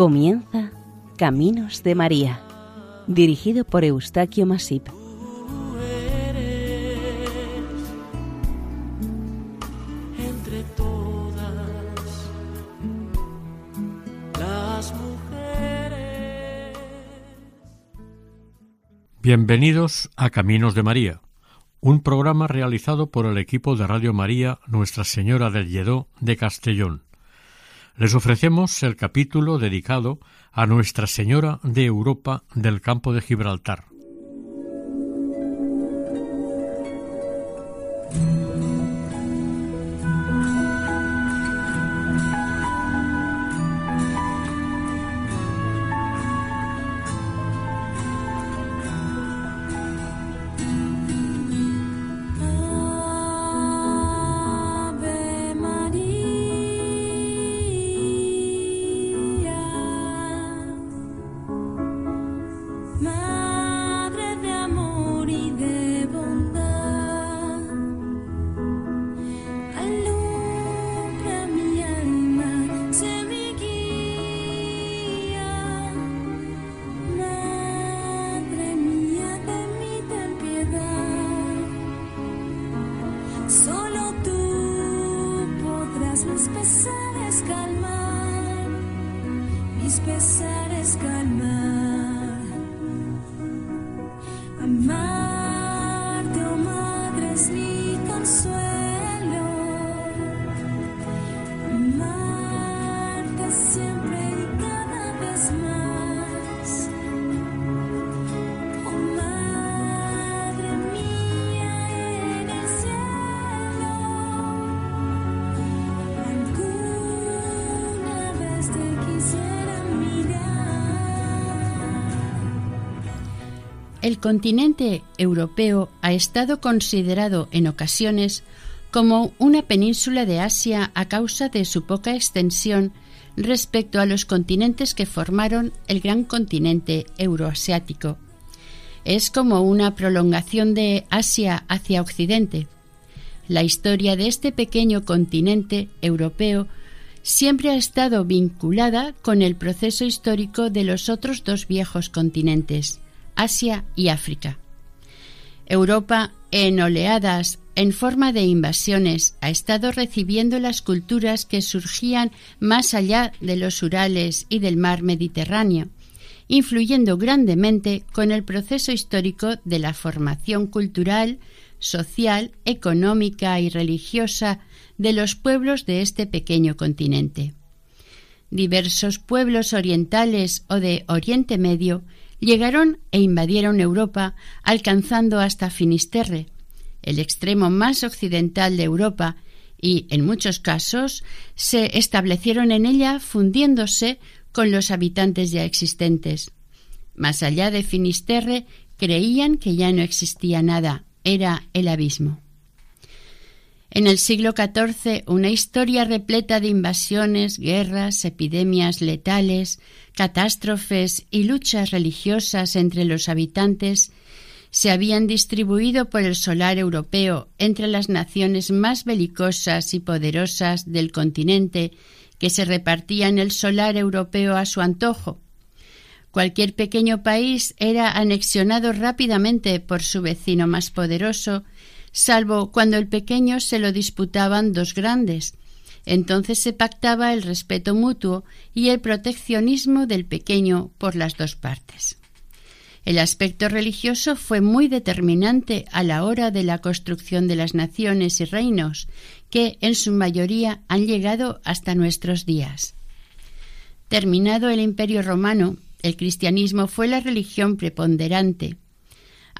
Comienza Caminos de María, dirigido por Eustaquio Masip. entre todas las mujeres. Bienvenidos a Caminos de María, un programa realizado por el equipo de Radio María Nuestra Señora del Lledó de Castellón. Les ofrecemos el capítulo dedicado a Nuestra Señora de Europa del Campo de Gibraltar. Solo tú podrás mis pesares calmar, mis pesares calmar. Amarte, El continente europeo ha estado considerado en ocasiones como una península de Asia a causa de su poca extensión respecto a los continentes que formaron el gran continente euroasiático. Es como una prolongación de Asia hacia Occidente. La historia de este pequeño continente europeo siempre ha estado vinculada con el proceso histórico de los otros dos viejos continentes, Asia y África. Europa, en oleadas, en forma de invasiones, ha estado recibiendo las culturas que surgían más allá de los Urales y del mar Mediterráneo, influyendo grandemente con el proceso histórico de la formación cultural, social, económica y religiosa de los pueblos de este pequeño continente. Diversos pueblos orientales o de Oriente Medio llegaron e invadieron Europa, alcanzando hasta Finisterre, el extremo más occidental de Europa, y, en muchos casos, se establecieron en ella fundiéndose con los habitantes ya existentes. Más allá de Finisterre, creían que ya no existía nada, era el abismo. En el siglo XIV, una historia repleta de invasiones, guerras, epidemias letales, catástrofes y luchas religiosas entre los habitantes se habían distribuido por el solar europeo entre las naciones más belicosas y poderosas del continente que se repartían el solar europeo a su antojo. Cualquier pequeño país era anexionado rápidamente por su vecino más poderoso, salvo cuando el pequeño se lo disputaban dos grandes. Entonces se pactaba el respeto mutuo y el proteccionismo del pequeño por las dos partes. El aspecto religioso fue muy determinante a la hora de la construcción de las naciones y reinos, que en su mayoría han llegado hasta nuestros días. Terminado el Imperio romano, el cristianismo fue la religión preponderante.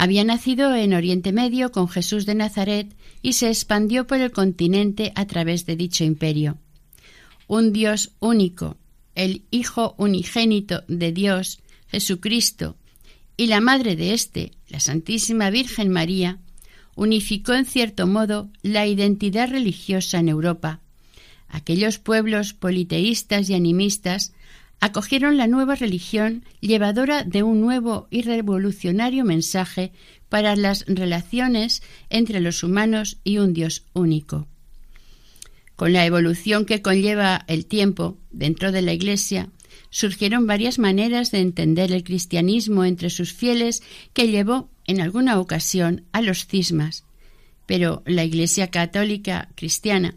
Había nacido en Oriente Medio con Jesús de Nazaret y se expandió por el continente a través de dicho imperio. Un Dios único, el Hijo unigénito de Dios, Jesucristo, y la madre de éste, la Santísima Virgen María, unificó en cierto modo la identidad religiosa en Europa. Aquellos pueblos politeístas y animistas acogieron la nueva religión llevadora de un nuevo y revolucionario mensaje para las relaciones entre los humanos y un Dios único. Con la evolución que conlleva el tiempo dentro de la Iglesia, surgieron varias maneras de entender el cristianismo entre sus fieles que llevó en alguna ocasión a los cismas. Pero la Iglesia católica cristiana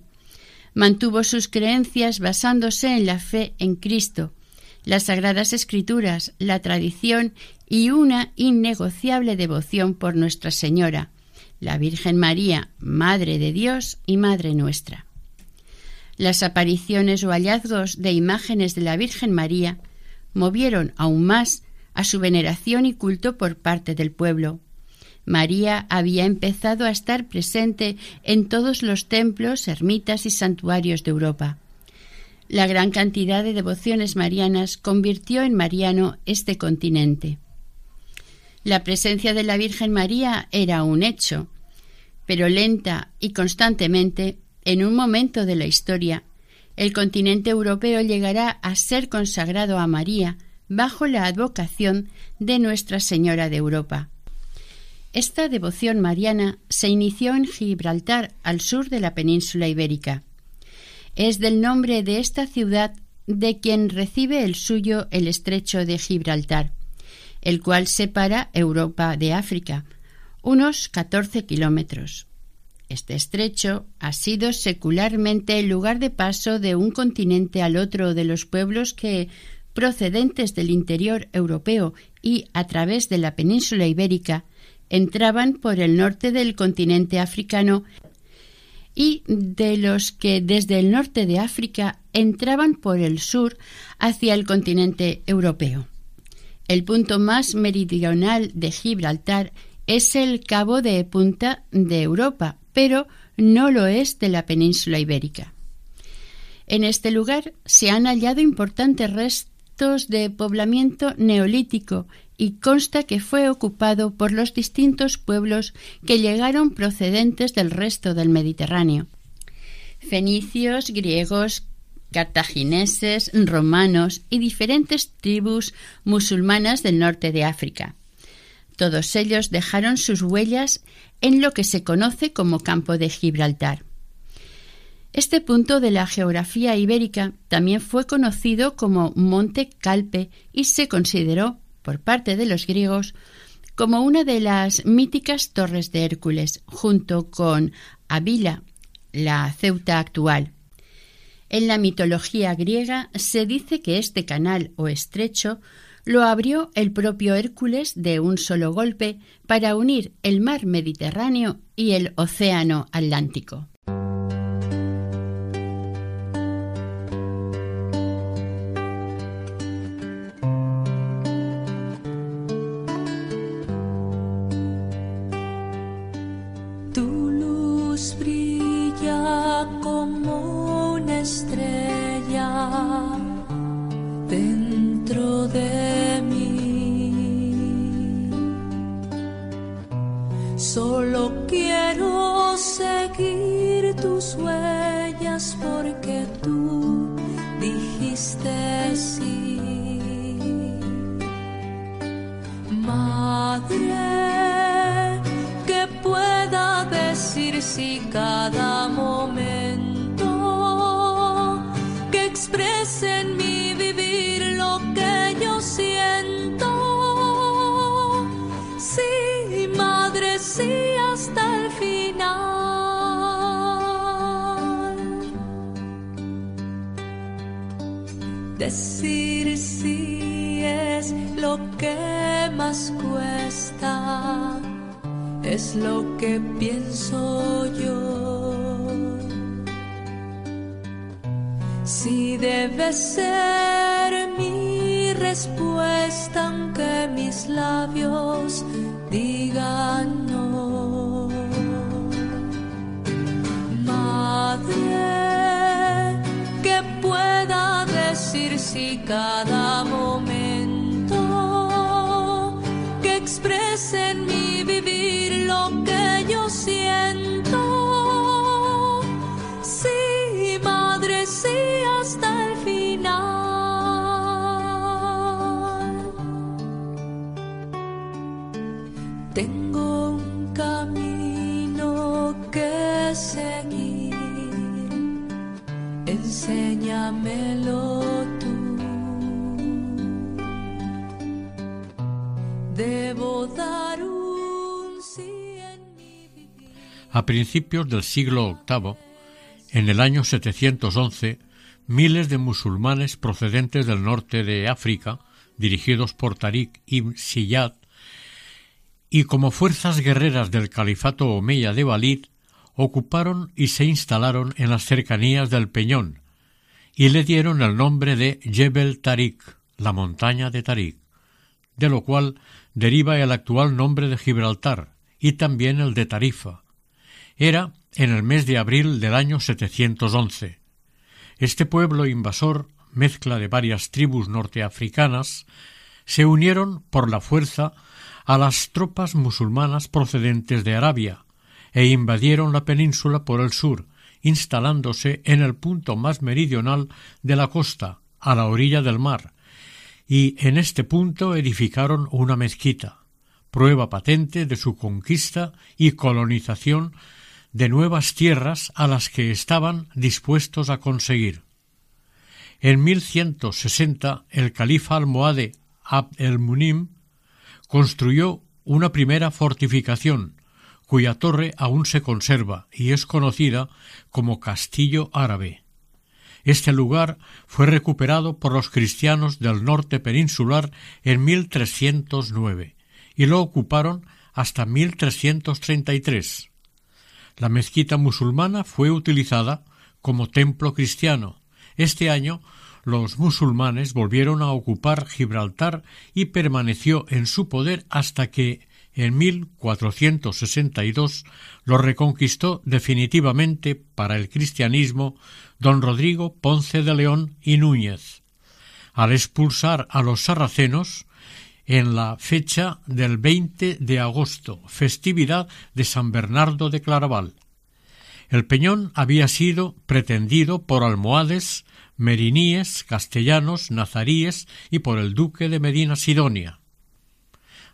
mantuvo sus creencias basándose en la fe en Cristo, las sagradas escrituras, la tradición y una innegociable devoción por Nuestra Señora, la Virgen María, Madre de Dios y Madre nuestra. Las apariciones o hallazgos de imágenes de la Virgen María movieron aún más a su veneración y culto por parte del pueblo. María había empezado a estar presente en todos los templos, ermitas y santuarios de Europa. La gran cantidad de devociones marianas convirtió en mariano este continente. La presencia de la Virgen María era un hecho, pero lenta y constantemente en un momento de la historia, el continente europeo llegará a ser consagrado a María bajo la advocación de Nuestra Señora de Europa. Esta devoción mariana se inició en Gibraltar, al sur de la península ibérica. Es del nombre de esta ciudad de quien recibe el suyo el estrecho de Gibraltar, el cual separa Europa de África, unos 14 kilómetros. Este estrecho ha sido secularmente el lugar de paso de un continente al otro de los pueblos que, procedentes del interior europeo y a través de la península ibérica, entraban por el norte del continente africano y de los que desde el norte de África entraban por el sur hacia el continente europeo. El punto más meridional de Gibraltar es el cabo de punta de Europa, pero no lo es de la península ibérica. En este lugar se han hallado importantes restos de poblamiento neolítico y consta que fue ocupado por los distintos pueblos que llegaron procedentes del resto del Mediterráneo. Fenicios, griegos, cartagineses, romanos y diferentes tribus musulmanas del norte de África. Todos ellos dejaron sus huellas en lo que se conoce como Campo de Gibraltar. Este punto de la geografía ibérica también fue conocido como Monte Calpe y se consideró, por parte de los griegos, como una de las míticas torres de Hércules, junto con Avila, la Ceuta actual. En la mitología griega se dice que este canal o estrecho lo abrió el propio Hércules de un solo golpe para unir el mar Mediterráneo y el océano Atlántico. Dentro de mí. Solo quiero seguir tus huellas porque tú dijiste sí. Madre, que pueda decir si cada momento es lo que pienso yo. Si debe ser mi respuesta, aunque mis labios digan no. Madre, que pueda decir si cada momento que exprese en mi vivir lo que yo siento. Sí, madre, sí, hasta el final. Tengo un camino que seguir enséñamelo tú. A principios del siglo VIII, en el año 711, miles de musulmanes procedentes del norte de África, dirigidos por Tariq ibn Siyad, y como fuerzas guerreras del califato omeya de Balid, ocuparon y se instalaron en las cercanías del Peñón, y le dieron el nombre de Jebel Tariq, la montaña de Tariq, de lo cual deriva el actual nombre de Gibraltar y también el de Tarifa. Era en el mes de abril del año 711. Este pueblo invasor, mezcla de varias tribus norteafricanas, se unieron por la fuerza a las tropas musulmanas procedentes de Arabia e invadieron la península por el sur, instalándose en el punto más meridional de la costa, a la orilla del mar, y en este punto edificaron una mezquita, prueba patente de su conquista y colonización de nuevas tierras a las que estaban dispuestos a conseguir. En 1160 el califa almohade Abd el-Munim construyó una primera fortificación, cuya torre aún se conserva y es conocida como Castillo Árabe. Este lugar fue recuperado por los cristianos del norte peninsular en 1309 y lo ocuparon hasta 1333. La mezquita musulmana fue utilizada como templo cristiano. Este año los musulmanes volvieron a ocupar Gibraltar y permaneció en su poder hasta que en 1462 lo reconquistó definitivamente para el cristianismo don Rodrigo Ponce de León y Núñez, al expulsar a los sarracenos en la fecha del 20 de agosto, festividad de San Bernardo de Claraval. El peñón había sido pretendido por almohades, meriníes, castellanos, nazaríes y por el duque de Medina Sidonia.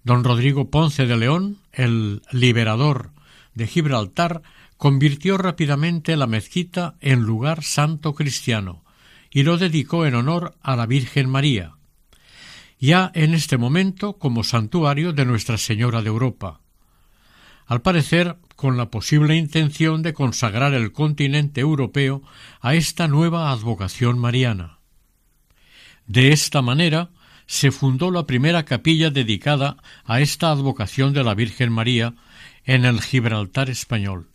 Don Rodrigo Ponce de León, el liberador de Gibraltar, convirtió rápidamente la mezquita en lugar santo cristiano y lo dedicó en honor a la Virgen María, ya en este momento como santuario de Nuestra Señora de Europa. Al parecer, con la posible intención de consagrar el continente europeo a esta nueva advocación mariana. De esta manera se fundó la primera capilla dedicada a esta advocación de la Virgen María en el Gibraltar español.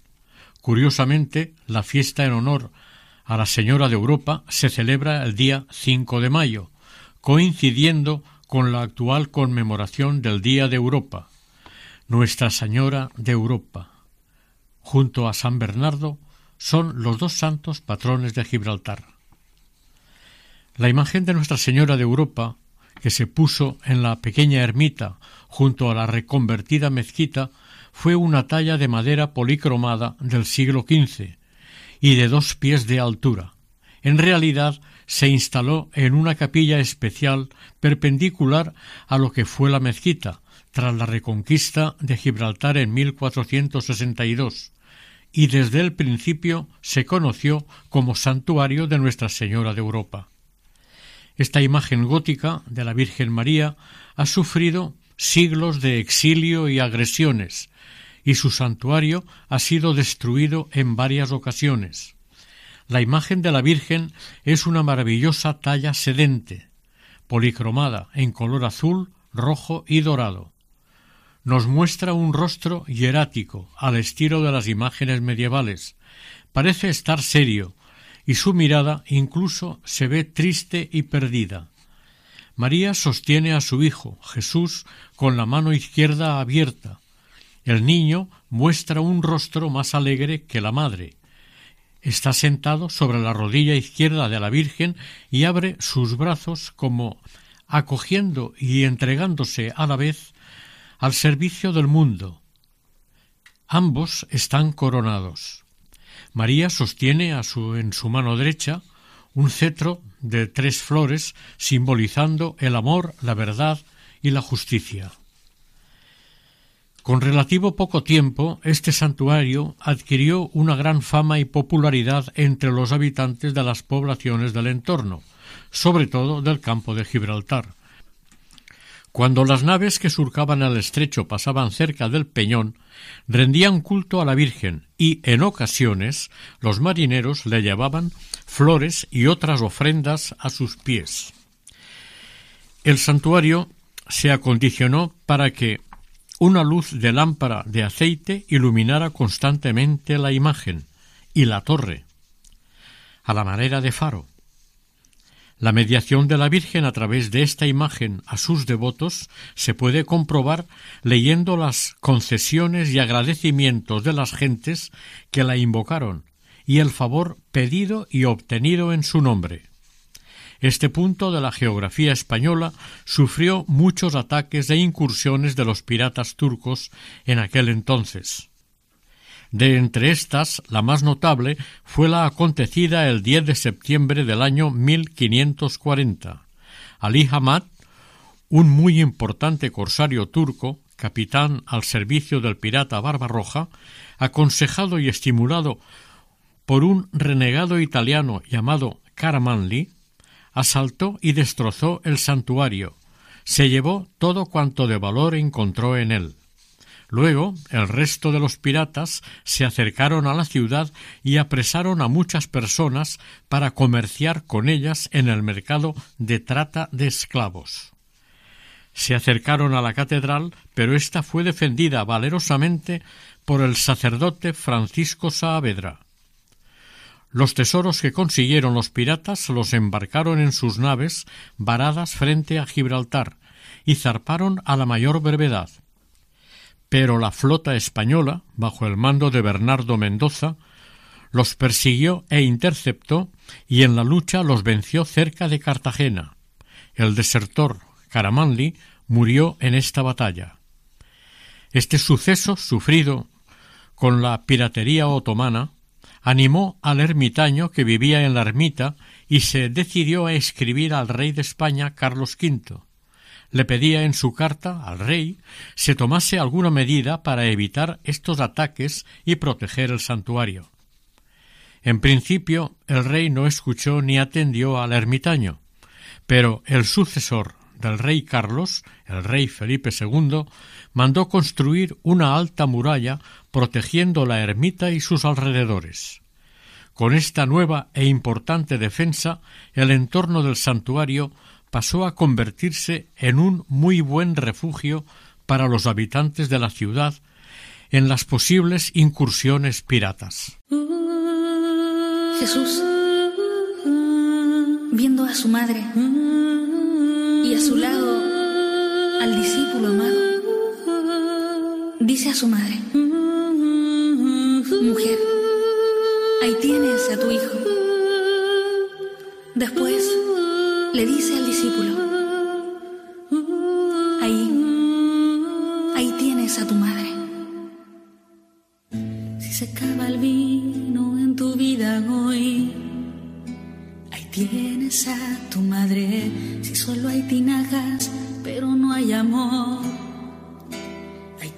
Curiosamente, la fiesta en honor a la Señora de Europa se celebra el día 5 de mayo, coincidiendo con la actual conmemoración del Día de Europa, Nuestra Señora de Europa. Junto a San Bernardo son los dos santos patrones de Gibraltar. La imagen de Nuestra Señora de Europa, que se puso en la pequeña ermita junto a la reconvertida mezquita, fue una talla de madera policromada del siglo XV y de dos pies de altura. En realidad se instaló en una capilla especial perpendicular a lo que fue la mezquita, tras la reconquista de Gibraltar en 1462, y desde el principio se conoció como santuario de Nuestra Señora de Europa. Esta imagen gótica de la Virgen María ha sufrido siglos de exilio y agresiones, y su santuario ha sido destruido en varias ocasiones. La imagen de la Virgen es una maravillosa talla sedente, policromada en color azul, rojo y dorado. Nos muestra un rostro hierático, al estilo de las imágenes medievales. Parece estar serio, y su mirada incluso se ve triste y perdida. María sostiene a su hijo, Jesús, con la mano izquierda abierta. El niño muestra un rostro más alegre que la madre. Está sentado sobre la rodilla izquierda de la Virgen y abre sus brazos como acogiendo y entregándose a la vez al servicio del mundo. Ambos están coronados. María sostiene en su mano derecha un cetro de tres flores simbolizando el amor, la verdad y la justicia. Con relativo poco tiempo, este santuario adquirió una gran fama y popularidad entre los habitantes de las poblaciones del entorno, sobre todo del campo de Gibraltar. Cuando las naves que surcaban el estrecho pasaban cerca del peñón, rendían culto a la Virgen y, en ocasiones, los marineros le llevaban flores y otras ofrendas a sus pies. El santuario se acondicionó para que una luz de lámpara de aceite iluminara constantemente la imagen y la torre, a la manera de faro. La mediación de la Virgen a través de esta imagen a sus devotos se puede comprobar leyendo las concesiones y agradecimientos de las gentes que la invocaron y el favor pedido y obtenido en su nombre. Este punto de la geografía española sufrió muchos ataques e incursiones de los piratas turcos en aquel entonces. De entre estas, la más notable fue la acontecida el 10 de septiembre del año 1540. Ali Hamad, un muy importante corsario turco, capitán al servicio del pirata Barbarroja, aconsejado y estimulado por un renegado italiano llamado Caramanli, asaltó y destrozó el santuario, se llevó todo cuanto de valor encontró en él. Luego, el resto de los piratas se acercaron a la ciudad y apresaron a muchas personas para comerciar con ellas en el mercado de trata de esclavos. Se acercaron a la catedral, pero ésta fue defendida valerosamente por el sacerdote Francisco Saavedra. Los tesoros que consiguieron los piratas los embarcaron en sus naves varadas frente a Gibraltar y zarparon a la mayor brevedad. Pero la flota española, bajo el mando de Bernardo Mendoza, los persiguió e interceptó y en la lucha los venció cerca de Cartagena. El desertor Caramanli murió en esta batalla. Este suceso, sufrido con la piratería otomana, animó al ermitaño que vivía en la ermita y se decidió a escribir al rey de España Carlos V. Le pedía en su carta al rey se tomase alguna medida para evitar estos ataques y proteger el santuario. En principio el rey no escuchó ni atendió al ermitaño, pero el sucesor del rey Carlos, el rey Felipe II, mandó construir una alta muralla protegiendo la ermita y sus alrededores. Con esta nueva e importante defensa, el entorno del santuario pasó a convertirse en un muy buen refugio para los habitantes de la ciudad en las posibles incursiones piratas. Jesús, viendo a su madre y a su lado al discípulo amado, dice a su madre, Mujer, ahí tienes a tu hijo. Después le dice al discípulo, ahí, ahí tienes a tu madre. Si se acaba el vino en tu vida hoy, ahí tienes a tu madre. Si solo hay tinajas, pero no hay amor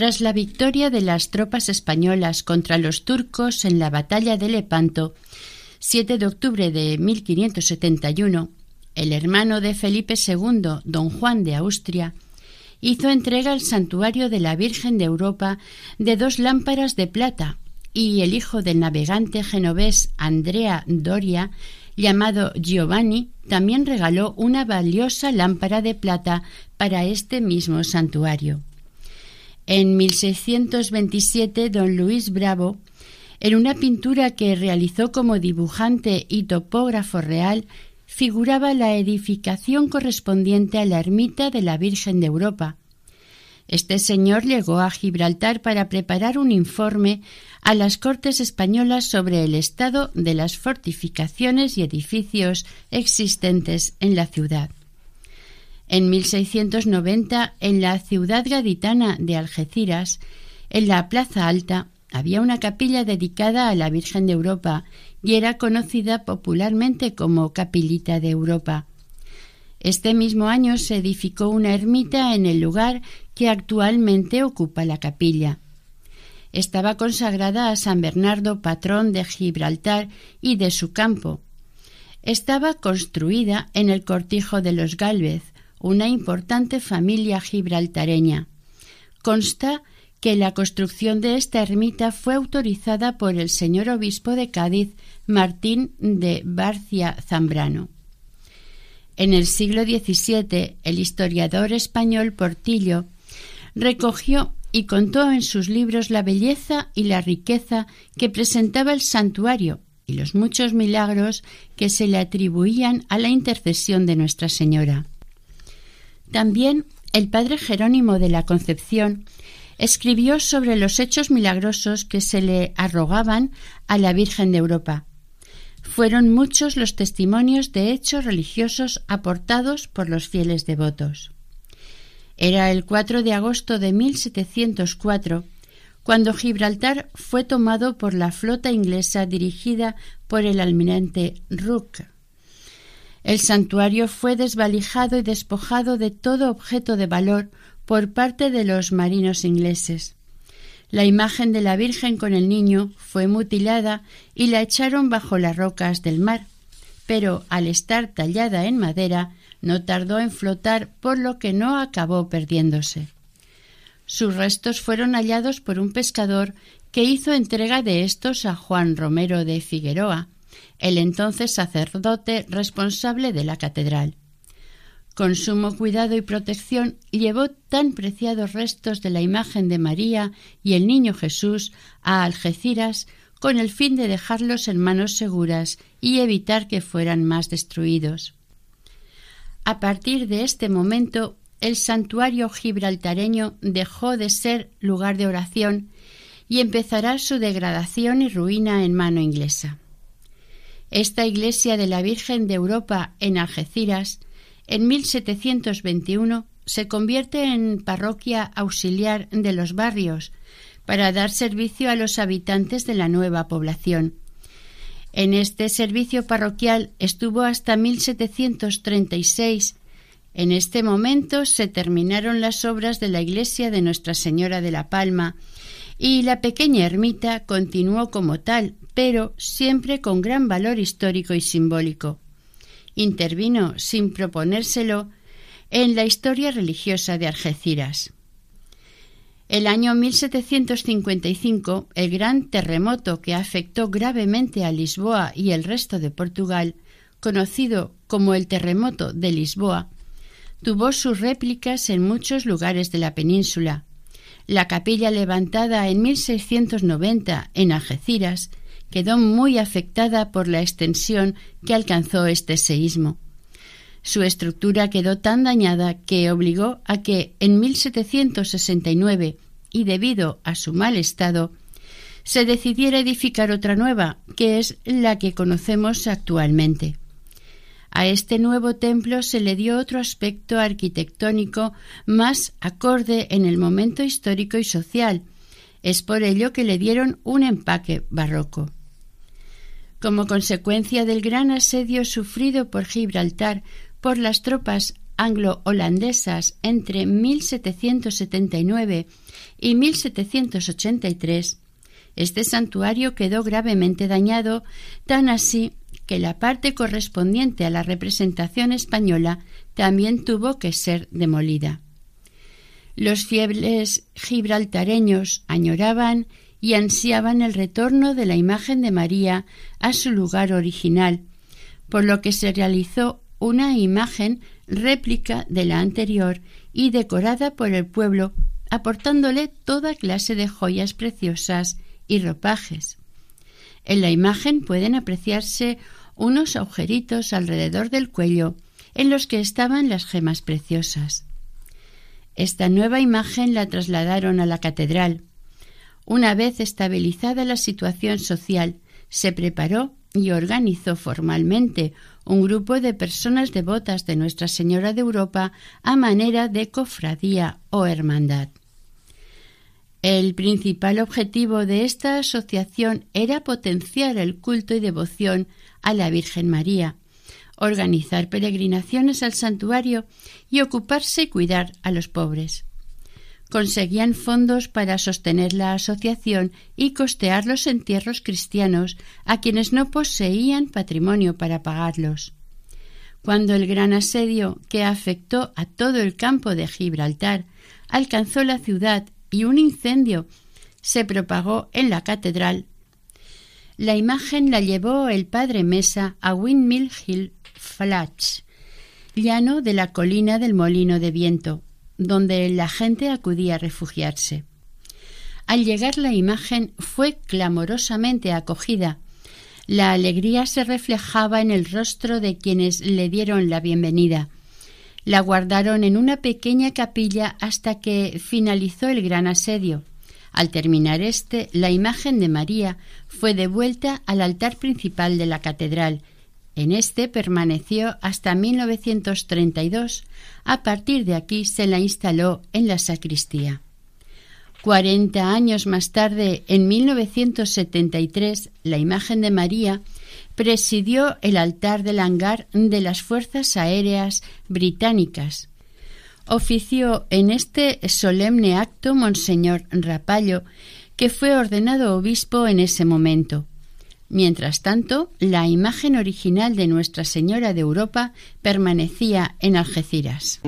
Tras la victoria de las tropas españolas contra los turcos en la batalla de Lepanto, 7 de octubre de 1571, el hermano de Felipe II, don Juan de Austria, hizo entrega al santuario de la Virgen de Europa de dos lámparas de plata y el hijo del navegante genovés Andrea Doria, llamado Giovanni, también regaló una valiosa lámpara de plata para este mismo santuario. En 1627, don Luis Bravo, en una pintura que realizó como dibujante y topógrafo real, figuraba la edificación correspondiente a la ermita de la Virgen de Europa. Este señor llegó a Gibraltar para preparar un informe a las Cortes españolas sobre el estado de las fortificaciones y edificios existentes en la ciudad. En 1690, en la ciudad gaditana de Algeciras, en la Plaza Alta, había una capilla dedicada a la Virgen de Europa y era conocida popularmente como Capilita de Europa. Este mismo año se edificó una ermita en el lugar que actualmente ocupa la capilla. Estaba consagrada a San Bernardo, patrón de Gibraltar y de su campo. Estaba construida en el cortijo de los Gálvez, una importante familia gibraltareña. Consta que la construcción de esta ermita fue autorizada por el señor obispo de Cádiz, Martín de Barcia Zambrano. En el siglo XVII, el historiador español Portillo recogió y contó en sus libros la belleza y la riqueza que presentaba el santuario y los muchos milagros que se le atribuían a la intercesión de Nuestra Señora. También el padre Jerónimo de la Concepción escribió sobre los hechos milagrosos que se le arrogaban a la Virgen de Europa. Fueron muchos los testimonios de hechos religiosos aportados por los fieles devotos. Era el 4 de agosto de 1704 cuando Gibraltar fue tomado por la flota inglesa dirigida por el almirante Rooke. El santuario fue desvalijado y despojado de todo objeto de valor por parte de los marinos ingleses. La imagen de la Virgen con el niño fue mutilada y la echaron bajo las rocas del mar, pero al estar tallada en madera no tardó en flotar, por lo que no acabó perdiéndose. Sus restos fueron hallados por un pescador que hizo entrega de estos a Juan Romero de Figueroa, el entonces sacerdote responsable de la catedral. Con sumo cuidado y protección llevó tan preciados restos de la imagen de María y el niño Jesús a Algeciras con el fin de dejarlos en manos seguras y evitar que fueran más destruidos. A partir de este momento, el santuario gibraltareño dejó de ser lugar de oración y empezará su degradación y ruina en mano inglesa. Esta iglesia de la Virgen de Europa en Algeciras, en 1721, se convierte en parroquia auxiliar de los barrios para dar servicio a los habitantes de la nueva población. En este servicio parroquial estuvo hasta 1736. En este momento se terminaron las obras de la iglesia de Nuestra Señora de la Palma y la pequeña ermita continuó como tal, pero siempre con gran valor histórico y simbólico. Intervino, sin proponérselo, en la historia religiosa de Algeciras. El año 1755, el gran terremoto que afectó gravemente a Lisboa y el resto de Portugal, conocido como el terremoto de Lisboa, tuvo sus réplicas en muchos lugares de la península, la capilla levantada en 1690 en Algeciras quedó muy afectada por la extensión que alcanzó este seísmo. Su estructura quedó tan dañada que obligó a que en 1769, y debido a su mal estado, se decidiera edificar otra nueva, que es la que conocemos actualmente. A este nuevo templo se le dio otro aspecto arquitectónico más acorde en el momento histórico y social. Es por ello que le dieron un empaque barroco. Como consecuencia del gran asedio sufrido por Gibraltar por las tropas anglo-holandesas entre 1779 y 1783, este santuario quedó gravemente dañado, tan así que la parte correspondiente a la representación española también tuvo que ser demolida. Los fieles gibraltareños añoraban y ansiaban el retorno de la imagen de María a su lugar original, por lo que se realizó una imagen réplica de la anterior y decorada por el pueblo, aportándole toda clase de joyas preciosas y ropajes. En la imagen pueden apreciarse unos agujeritos alrededor del cuello en los que estaban las gemas preciosas. Esta nueva imagen la trasladaron a la catedral. Una vez estabilizada la situación social, se preparó y organizó formalmente un grupo de personas devotas de Nuestra Señora de Europa a manera de cofradía o hermandad. El principal objetivo de esta asociación era potenciar el culto y devoción a la Virgen María, organizar peregrinaciones al santuario y ocuparse y cuidar a los pobres. Conseguían fondos para sostener la asociación y costear los entierros cristianos a quienes no poseían patrimonio para pagarlos. Cuando el gran asedio que afectó a todo el campo de Gibraltar alcanzó la ciudad y un incendio se propagó en la catedral, la imagen la llevó el padre Mesa a Windmill Hill Flats, llano de la colina del molino de viento, donde la gente acudía a refugiarse. Al llegar la imagen fue clamorosamente acogida. La alegría se reflejaba en el rostro de quienes le dieron la bienvenida. La guardaron en una pequeña capilla hasta que finalizó el gran asedio. Al terminar este, la imagen de María fue devuelta al altar principal de la catedral. En este permaneció hasta 1932. A partir de aquí se la instaló en la sacristía. Cuarenta años más tarde, en 1973, la imagen de María presidió el altar del hangar de las Fuerzas Aéreas Británicas ofició en este solemne acto Monseñor Rapallo, que fue ordenado obispo en ese momento. Mientras tanto, la imagen original de Nuestra Señora de Europa permanecía en Algeciras.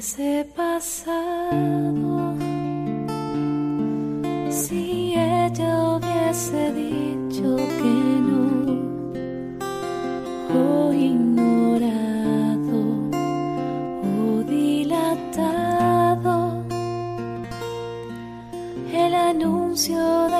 Hubiese pasado si ella hubiese dicho que no o ignorado o dilatado el anuncio de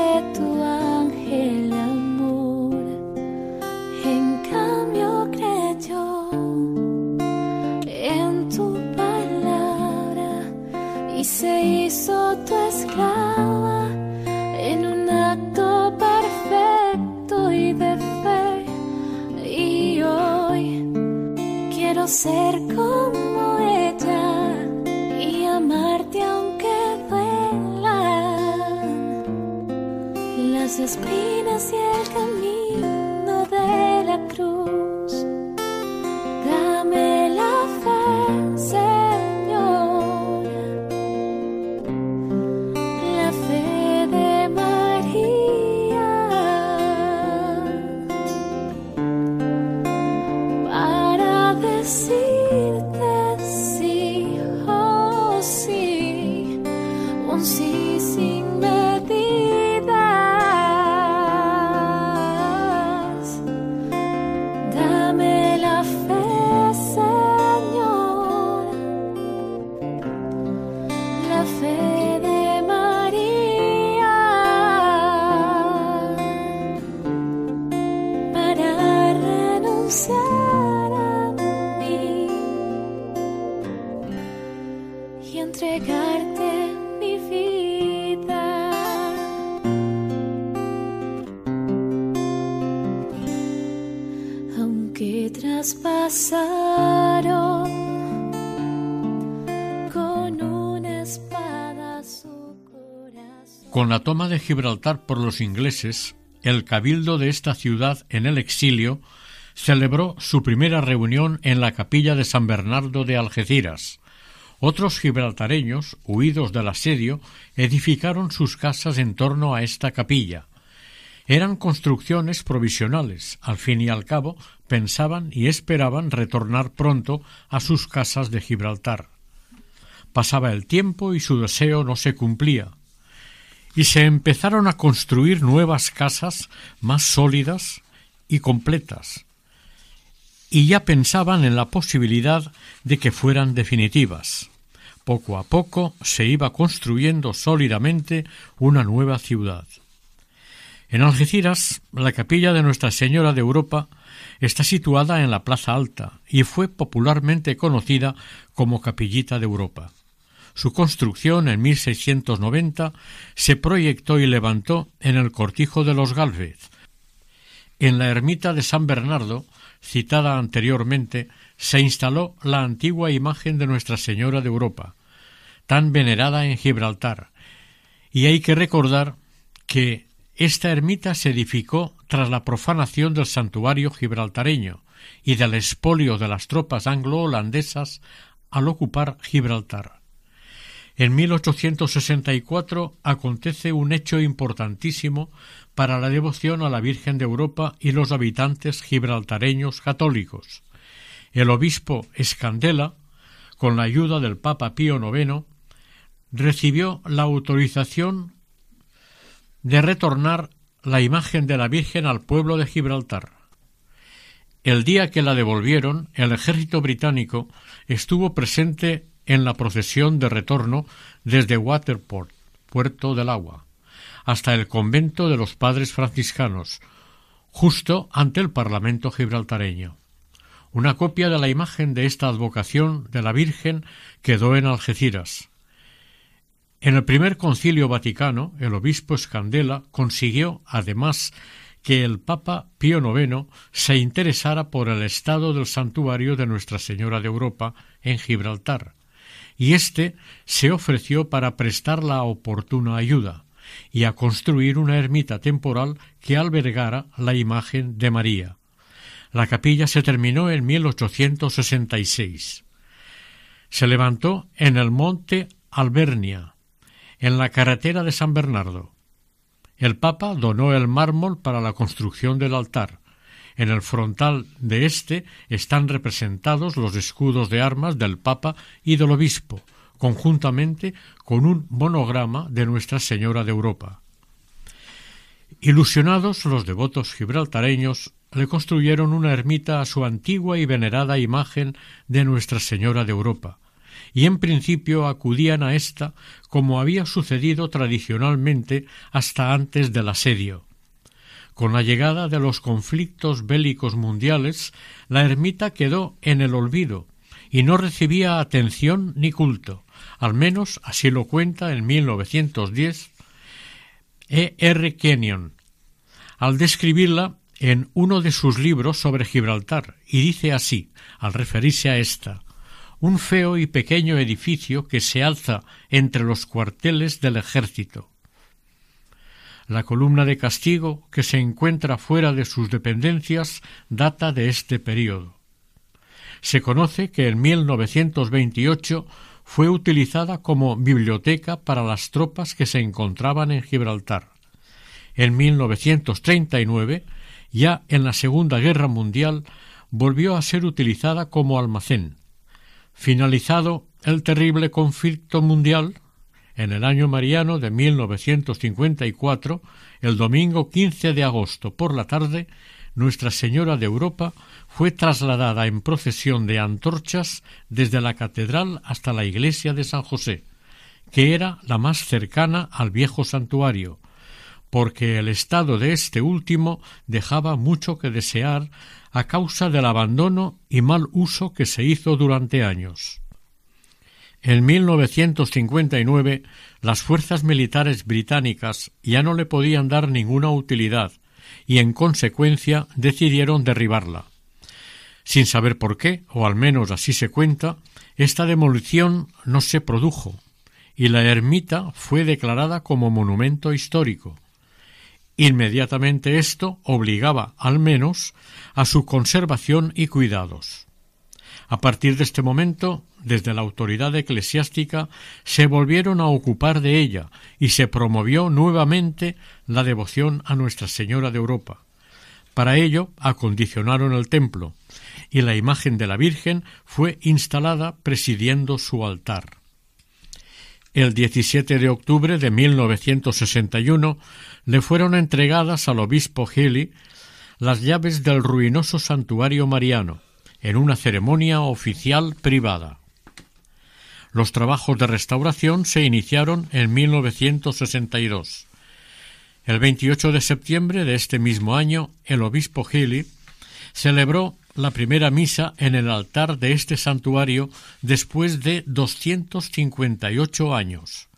quiero Gibraltar por los ingleses, el cabildo de esta ciudad en el exilio celebró su primera reunión en la capilla de San Bernardo de Algeciras. Otros gibraltareños, huidos del asedio, edificaron sus casas en torno a esta capilla. Eran construcciones provisionales. Al fin y al cabo, pensaban y esperaban retornar pronto a sus casas de Gibraltar. Pasaba el tiempo y su deseo no se cumplía y se empezaron a construir nuevas casas más sólidas y completas, y ya pensaban en la posibilidad de que fueran definitivas. Poco a poco se iba construyendo sólidamente una nueva ciudad. En Algeciras, la capilla de Nuestra Señora de Europa está situada en la Plaza Alta y fue popularmente conocida como Capillita de Europa. Su construcción en 1690 se proyectó y levantó en el cortijo de los Gálvez. En la ermita de San Bernardo, citada anteriormente, se instaló la antigua imagen de Nuestra Señora de Europa, tan venerada en Gibraltar, y hay que recordar que esta ermita se edificó tras la profanación del santuario gibraltareño y del expolio de las tropas anglo-holandesas al ocupar Gibraltar. En 1864 acontece un hecho importantísimo para la devoción a la Virgen de Europa y los habitantes gibraltareños católicos. El obispo Escandela, con la ayuda del Papa Pío IX, recibió la autorización de retornar la imagen de la Virgen al pueblo de Gibraltar. El día que la devolvieron, el ejército británico estuvo presente en la procesión de retorno desde Waterport, Puerto del Agua, hasta el convento de los padres franciscanos, justo ante el Parlamento gibraltareño. Una copia de la imagen de esta advocación de la Virgen quedó en Algeciras. En el primer concilio vaticano, el obispo Escandela consiguió, además, que el Papa Pío IX se interesara por el estado del santuario de Nuestra Señora de Europa en Gibraltar, y éste se ofreció para prestar la oportuna ayuda y a construir una ermita temporal que albergara la imagen de María. La capilla se terminó en 1866. Se levantó en el monte Albernia, en la carretera de San Bernardo. El Papa donó el mármol para la construcción del altar, en el frontal de éste están representados los escudos de armas del Papa y del Obispo, conjuntamente con un monograma de Nuestra Señora de Europa. Ilusionados, los devotos gibraltareños le construyeron una ermita a su antigua y venerada imagen de Nuestra Señora de Europa, y en principio acudían a ésta como había sucedido tradicionalmente hasta antes del asedio. Con la llegada de los conflictos bélicos mundiales, la ermita quedó en el olvido y no recibía atención ni culto. Al menos así lo cuenta en 1910 E. R. Kenyon, al describirla en uno de sus libros sobre Gibraltar, y dice así, al referirse a esta, un feo y pequeño edificio que se alza entre los cuarteles del ejército, la columna de castigo que se encuentra fuera de sus dependencias data de este período. Se conoce que en 1928 fue utilizada como biblioteca para las tropas que se encontraban en Gibraltar. En 1939, ya en la Segunda Guerra Mundial, volvió a ser utilizada como almacén. Finalizado el terrible conflicto mundial, en el año mariano de 1954, el domingo 15 de agosto por la tarde, Nuestra Señora de Europa fue trasladada en procesión de antorchas desde la catedral hasta la iglesia de San José, que era la más cercana al viejo santuario, porque el estado de este último dejaba mucho que desear a causa del abandono y mal uso que se hizo durante años. En 1959 las fuerzas militares británicas ya no le podían dar ninguna utilidad y en consecuencia decidieron derribarla. Sin saber por qué, o al menos así se cuenta, esta demolición no se produjo, y la ermita fue declarada como monumento histórico. Inmediatamente esto obligaba, al menos, a su conservación y cuidados. A partir de este momento, desde la autoridad eclesiástica se volvieron a ocupar de ella y se promovió nuevamente la devoción a Nuestra Señora de Europa. Para ello acondicionaron el templo y la imagen de la Virgen fue instalada presidiendo su altar. El 17 de octubre de 1961 le fueron entregadas al obispo Healy las llaves del ruinoso santuario mariano en una ceremonia oficial privada. Los trabajos de restauración se iniciaron en 1962. El 28 de septiembre de este mismo año, el obispo Healy celebró la primera misa en el altar de este santuario después de 258 años.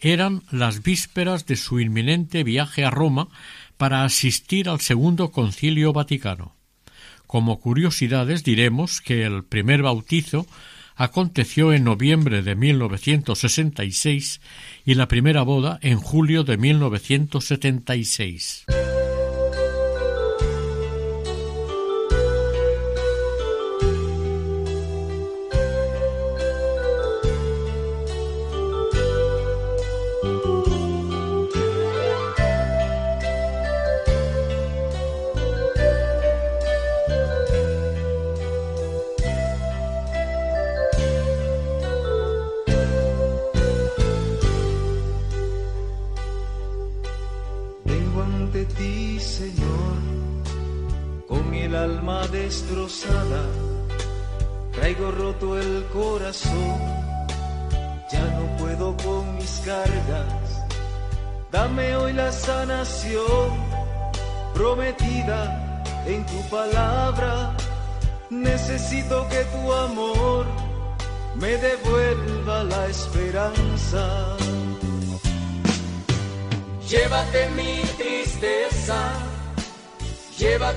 Eran las vísperas de su inminente viaje a Roma para asistir al Segundo Concilio Vaticano. Como curiosidades diremos que el primer bautizo aconteció en noviembre de 1966 y la primera boda en julio de 1976.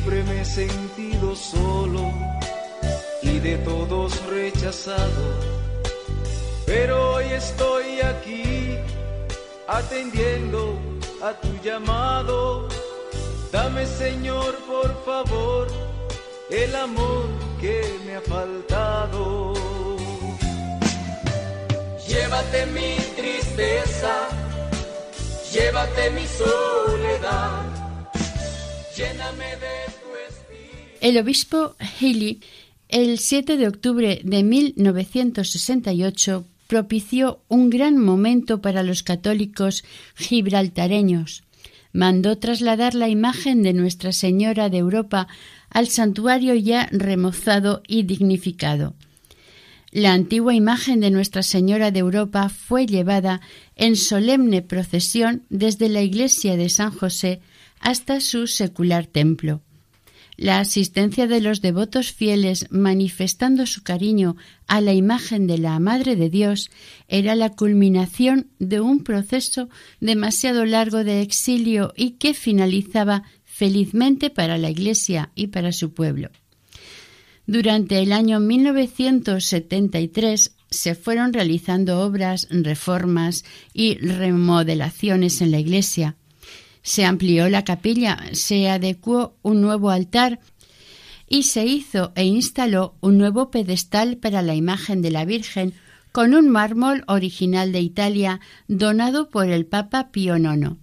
siempre me he sentido solo y de todos rechazado. Pero hoy estoy aquí atendiendo a tu llamado. Dame Señor, por favor, el amor que me ha faltado. Llévate mi tristeza llévate mi soledad, lléname de. El obispo Healy, el 7 de octubre de 1968, propició un gran momento para los católicos gibraltareños. Mandó trasladar la imagen de Nuestra Señora de Europa al santuario ya remozado y dignificado. La antigua imagen de Nuestra Señora de Europa fue llevada en solemne procesión desde la iglesia de San José hasta su secular templo. La asistencia de los devotos fieles manifestando su cariño a la imagen de la Madre de Dios era la culminación de un proceso demasiado largo de exilio y que finalizaba felizmente para la Iglesia y para su pueblo. Durante el año 1973 se fueron realizando obras, reformas y remodelaciones en la iglesia. Se amplió la capilla, se adecuó un nuevo altar y se hizo e instaló un nuevo pedestal para la imagen de la Virgen con un mármol original de Italia donado por el Papa Pío IX.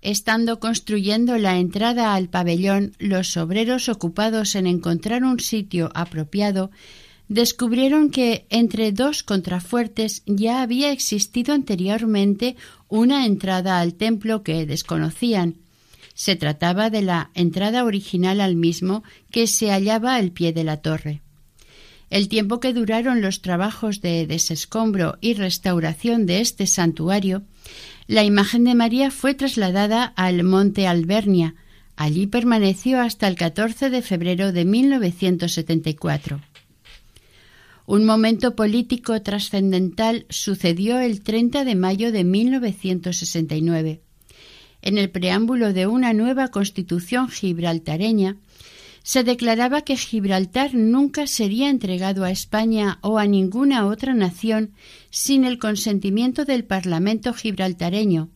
Estando construyendo la entrada al pabellón, los obreros ocupados en encontrar un sitio apropiado descubrieron que entre dos contrafuertes ya había existido anteriormente una entrada al templo que desconocían. Se trataba de la entrada original al mismo que se hallaba al pie de la torre. El tiempo que duraron los trabajos de desescombro y restauración de este santuario, la imagen de María fue trasladada al Monte Albernia. Allí permaneció hasta el 14 de febrero de 1974. Un momento político trascendental sucedió el 30 de mayo de 1969. En el preámbulo de una nueva constitución gibraltareña, se declaraba que Gibraltar nunca sería entregado a España o a ninguna otra nación sin el consentimiento del Parlamento gibraltareño.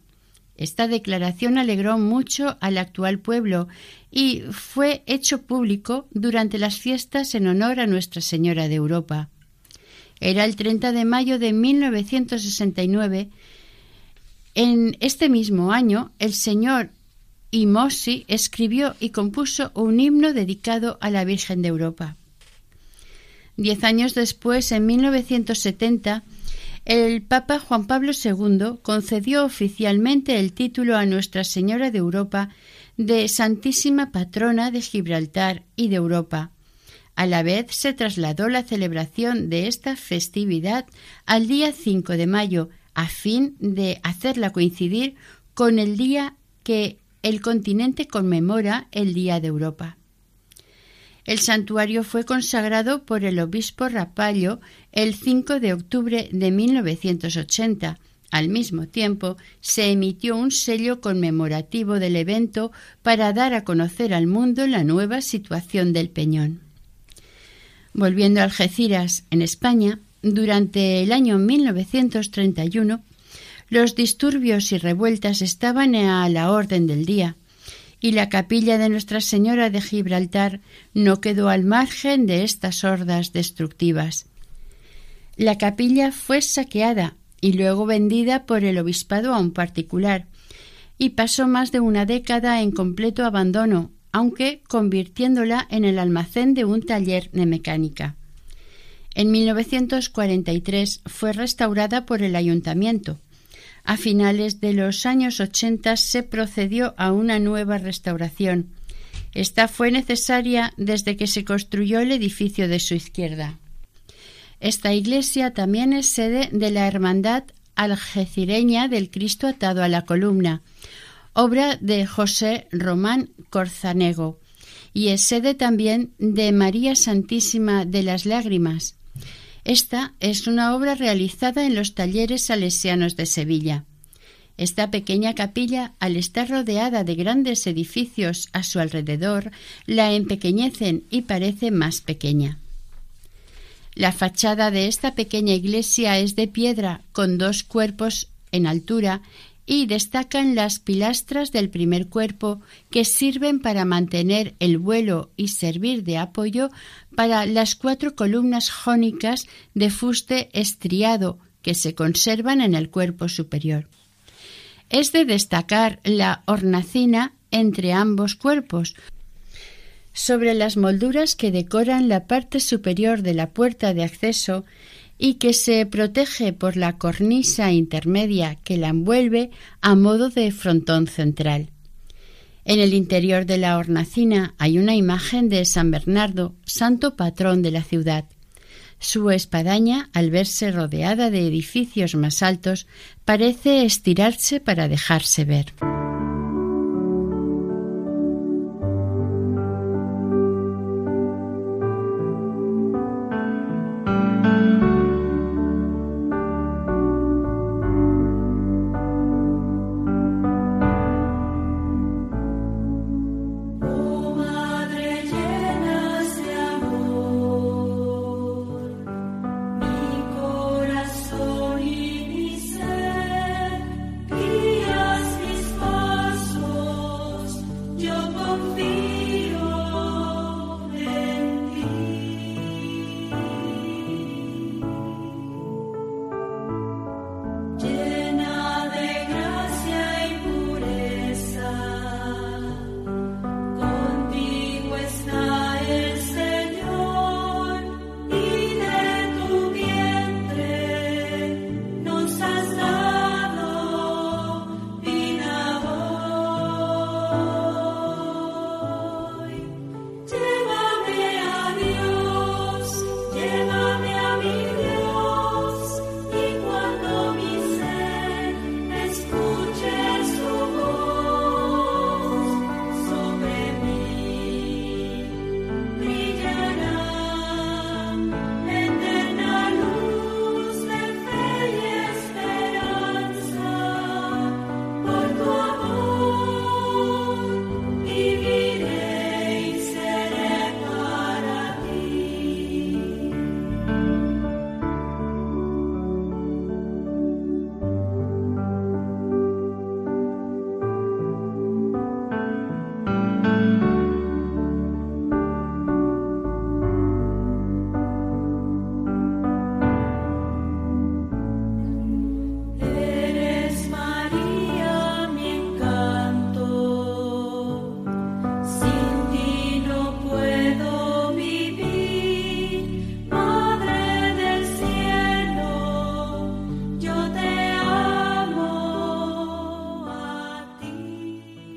Esta declaración alegró mucho al actual pueblo y fue hecho público durante las fiestas en honor a Nuestra Señora de Europa. Era el 30 de mayo de 1969. En este mismo año, el señor y Mossi escribió y compuso un himno dedicado a la Virgen de Europa. Diez años después, en 1970, el Papa Juan Pablo II concedió oficialmente el título a Nuestra Señora de Europa de Santísima Patrona de Gibraltar y de Europa. A la vez se trasladó la celebración de esta festividad al día 5 de mayo, a fin de hacerla coincidir con el día que el continente conmemora el Día de Europa. El santuario fue consagrado por el obispo Rapallo el 5 de octubre de 1980. Al mismo tiempo, se emitió un sello conmemorativo del evento para dar a conocer al mundo la nueva situación del Peñón. Volviendo a Algeciras, en España, durante el año 1931, los disturbios y revueltas estaban a la orden del día, y la capilla de Nuestra Señora de Gibraltar no quedó al margen de estas hordas destructivas. La capilla fue saqueada y luego vendida por el obispado a un particular, y pasó más de una década en completo abandono, aunque convirtiéndola en el almacén de un taller de mecánica. En 1943 fue restaurada por el ayuntamiento, a finales de los años 80 se procedió a una nueva restauración. Esta fue necesaria desde que se construyó el edificio de su izquierda. Esta iglesia también es sede de la Hermandad Algecireña del Cristo atado a la columna, obra de José Román Corzanego, y es sede también de María Santísima de las Lágrimas, esta es una obra realizada en los talleres salesianos de Sevilla. Esta pequeña capilla, al estar rodeada de grandes edificios a su alrededor, la empequeñecen y parece más pequeña. La fachada de esta pequeña iglesia es de piedra con dos cuerpos en altura y destacan las pilastras del primer cuerpo que sirven para mantener el vuelo y servir de apoyo para las cuatro columnas jónicas de fuste estriado que se conservan en el cuerpo superior. Es de destacar la hornacina entre ambos cuerpos, sobre las molduras que decoran la parte superior de la puerta de acceso y que se protege por la cornisa intermedia que la envuelve a modo de frontón central. En el interior de la hornacina hay una imagen de San Bernardo, santo patrón de la ciudad. Su espadaña, al verse rodeada de edificios más altos, parece estirarse para dejarse ver.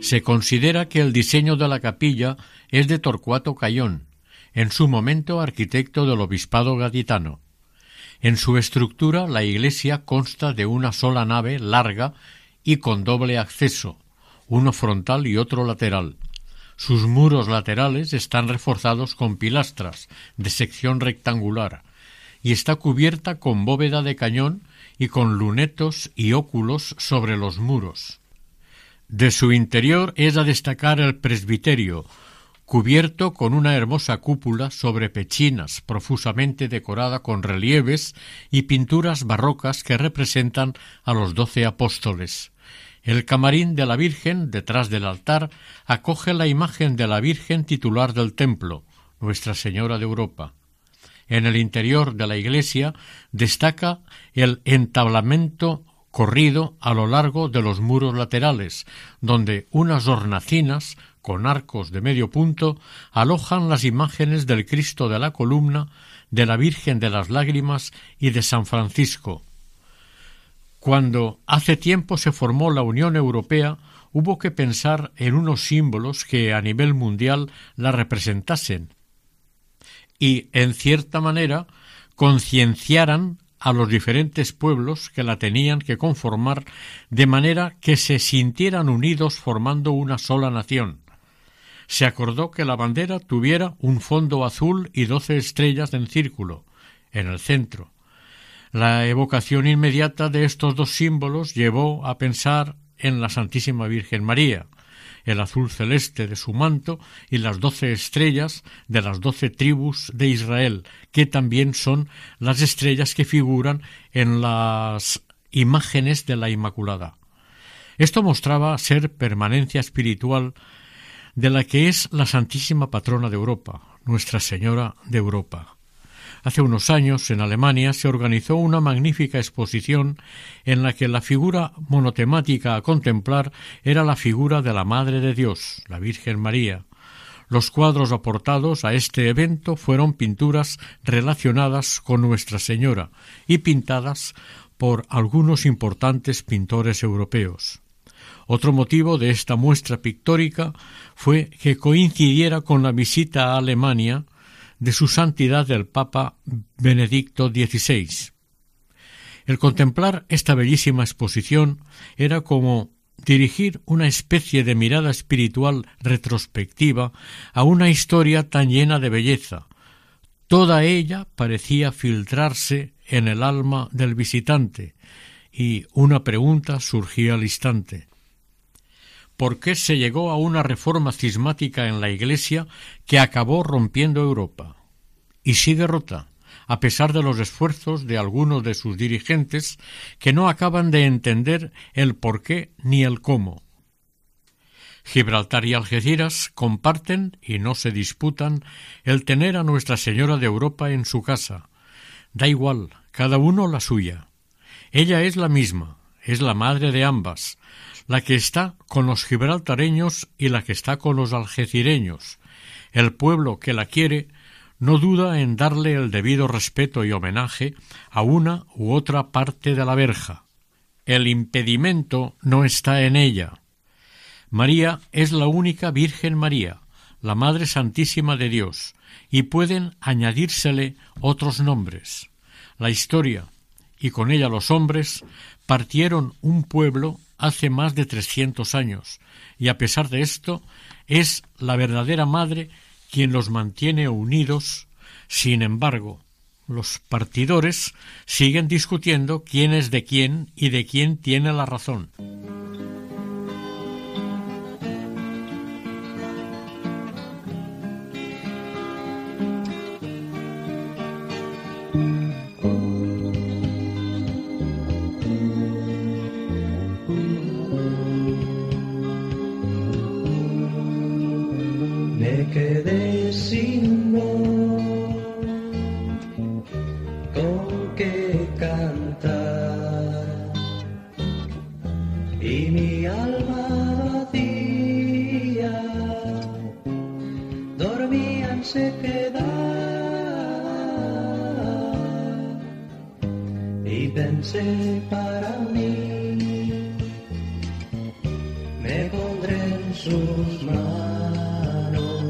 Se considera que el diseño de la capilla es de Torcuato Cayón, en su momento arquitecto del obispado gaditano. En su estructura la iglesia consta de una sola nave larga y con doble acceso, uno frontal y otro lateral. Sus muros laterales están reforzados con pilastras de sección rectangular y está cubierta con bóveda de cañón y con lunetos y óculos sobre los muros. De su interior es a destacar el presbiterio, cubierto con una hermosa cúpula sobre pechinas profusamente decorada con relieves y pinturas barrocas que representan a los doce apóstoles. El camarín de la Virgen, detrás del altar, acoge la imagen de la Virgen titular del templo, Nuestra Señora de Europa. En el interior de la iglesia destaca el entablamento corrido a lo largo de los muros laterales, donde unas hornacinas con arcos de medio punto alojan las imágenes del Cristo de la columna, de la Virgen de las Lágrimas y de San Francisco, cuando hace tiempo se formó la Unión Europea, hubo que pensar en unos símbolos que a nivel mundial la representasen y, en cierta manera, concienciaran a los diferentes pueblos que la tenían que conformar de manera que se sintieran unidos formando una sola nación. Se acordó que la bandera tuviera un fondo azul y doce estrellas en círculo, en el centro, la evocación inmediata de estos dos símbolos llevó a pensar en la Santísima Virgen María, el azul celeste de su manto y las doce estrellas de las doce tribus de Israel, que también son las estrellas que figuran en las imágenes de la Inmaculada. Esto mostraba ser permanencia espiritual de la que es la Santísima Patrona de Europa, Nuestra Señora de Europa. Hace unos años, en Alemania, se organizó una magnífica exposición en la que la figura monotemática a contemplar era la figura de la Madre de Dios, la Virgen María. Los cuadros aportados a este evento fueron pinturas relacionadas con Nuestra Señora y pintadas por algunos importantes pintores europeos. Otro motivo de esta muestra pictórica fue que coincidiera con la visita a Alemania de su santidad el Papa Benedicto XVI. El contemplar esta bellísima exposición era como dirigir una especie de mirada espiritual retrospectiva a una historia tan llena de belleza. Toda ella parecía filtrarse en el alma del visitante, y una pregunta surgía al instante por qué se llegó a una reforma cismática en la Iglesia que acabó rompiendo Europa. Y sigue rota, a pesar de los esfuerzos de algunos de sus dirigentes que no acaban de entender el por qué ni el cómo. Gibraltar y Algeciras comparten y no se disputan el tener a Nuestra Señora de Europa en su casa. Da igual, cada uno la suya. Ella es la misma, es la madre de ambas, la que está con los gibraltareños y la que está con los algecireños. El pueblo que la quiere no duda en darle el debido respeto y homenaje a una u otra parte de la verja. El impedimento no está en ella. María es la única Virgen María, la Madre Santísima de Dios, y pueden añadírsele otros nombres. La historia, y con ella los hombres, partieron un pueblo hace más de trescientos años, y a pesar de esto, es la verdadera madre quien los mantiene unidos. Sin embargo, los partidores siguen discutiendo quién es de quién y de quién tiene la razón. Pensé para mí, me pondré en sus manos,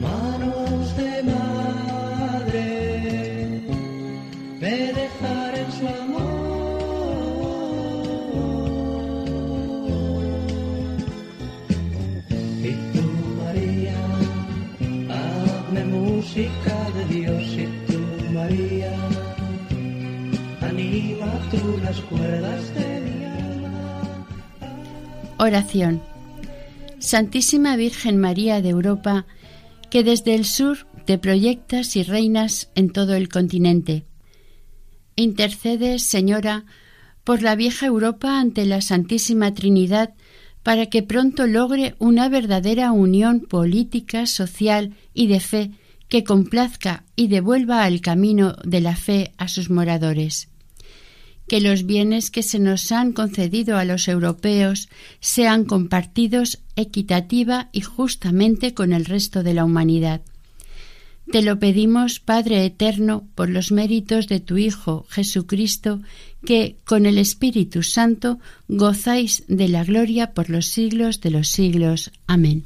manos de madre, me dejar en su amor. Y tú, María, hazme música Oración. Santísima Virgen María de Europa, que desde el sur te proyectas y reinas en todo el continente. Intercedes, Señora, por la vieja Europa ante la Santísima Trinidad para que pronto logre una verdadera unión política, social y de fe que complazca y devuelva al camino de la fe a sus moradores. Que los bienes que se nos han concedido a los europeos sean compartidos equitativa y justamente con el resto de la humanidad. Te lo pedimos, Padre Eterno, por los méritos de tu Hijo Jesucristo, que, con el Espíritu Santo, gozáis de la gloria por los siglos de los siglos. Amén.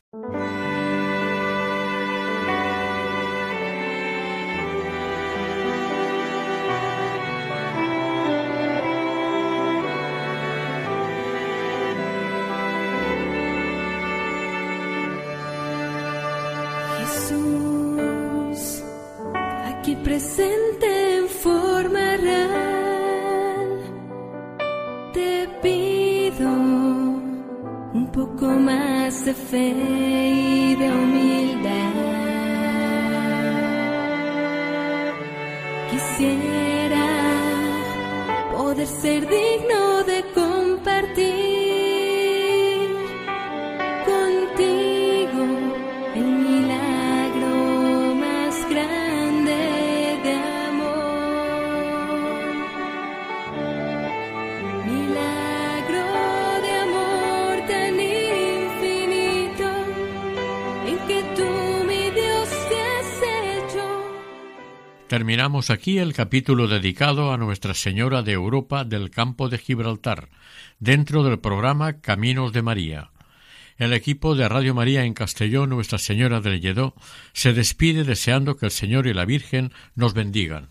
Poco más de fe y de humildad. Quisiera poder ser digno Terminamos aquí el capítulo dedicado a Nuestra Señora de Europa del Campo de Gibraltar, dentro del programa Caminos de María. El equipo de Radio María en Castellón, Nuestra Señora del Lledó, se despide deseando que el Señor y la Virgen nos bendigan.